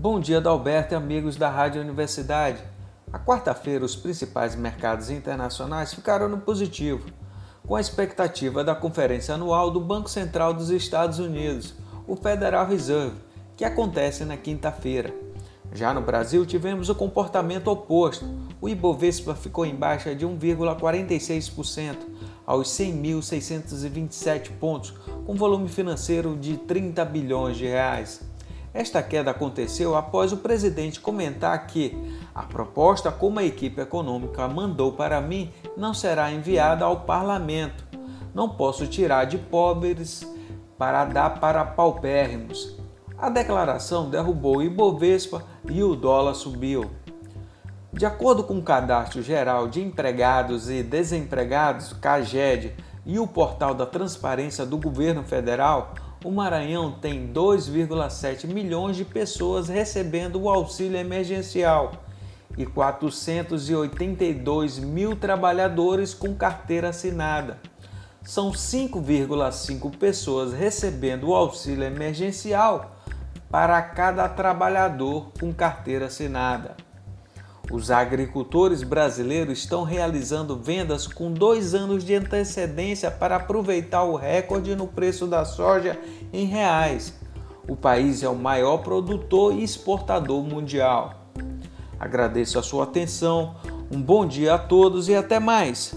Bom dia, Dalberto e amigos da Rádio Universidade. A quarta-feira, os principais mercados internacionais ficaram no positivo, com a expectativa da conferência anual do Banco Central dos Estados Unidos, o Federal Reserve, que acontece na quinta-feira. Já no Brasil, tivemos o comportamento oposto. O Ibovespa ficou em baixa de 1,46% aos 100.627 pontos, com volume financeiro de 30 bilhões de reais. Esta queda aconteceu após o presidente comentar que a proposta como a equipe econômica mandou para mim não será enviada ao parlamento. Não posso tirar de pobres para dar para paupérrimos. A declaração derrubou o Ibovespa e o dólar subiu. De acordo com o Cadastro Geral de Empregados e Desempregados, CAGED, e o Portal da Transparência do Governo Federal, o Maranhão tem 2,7 milhões de pessoas recebendo o auxílio emergencial e 482 mil trabalhadores com carteira assinada. São 5,5 pessoas recebendo o auxílio emergencial para cada trabalhador com carteira assinada. Os agricultores brasileiros estão realizando vendas com dois anos de antecedência para aproveitar o recorde no preço da soja em reais. O país é o maior produtor e exportador mundial. Agradeço a sua atenção, um bom dia a todos e até mais!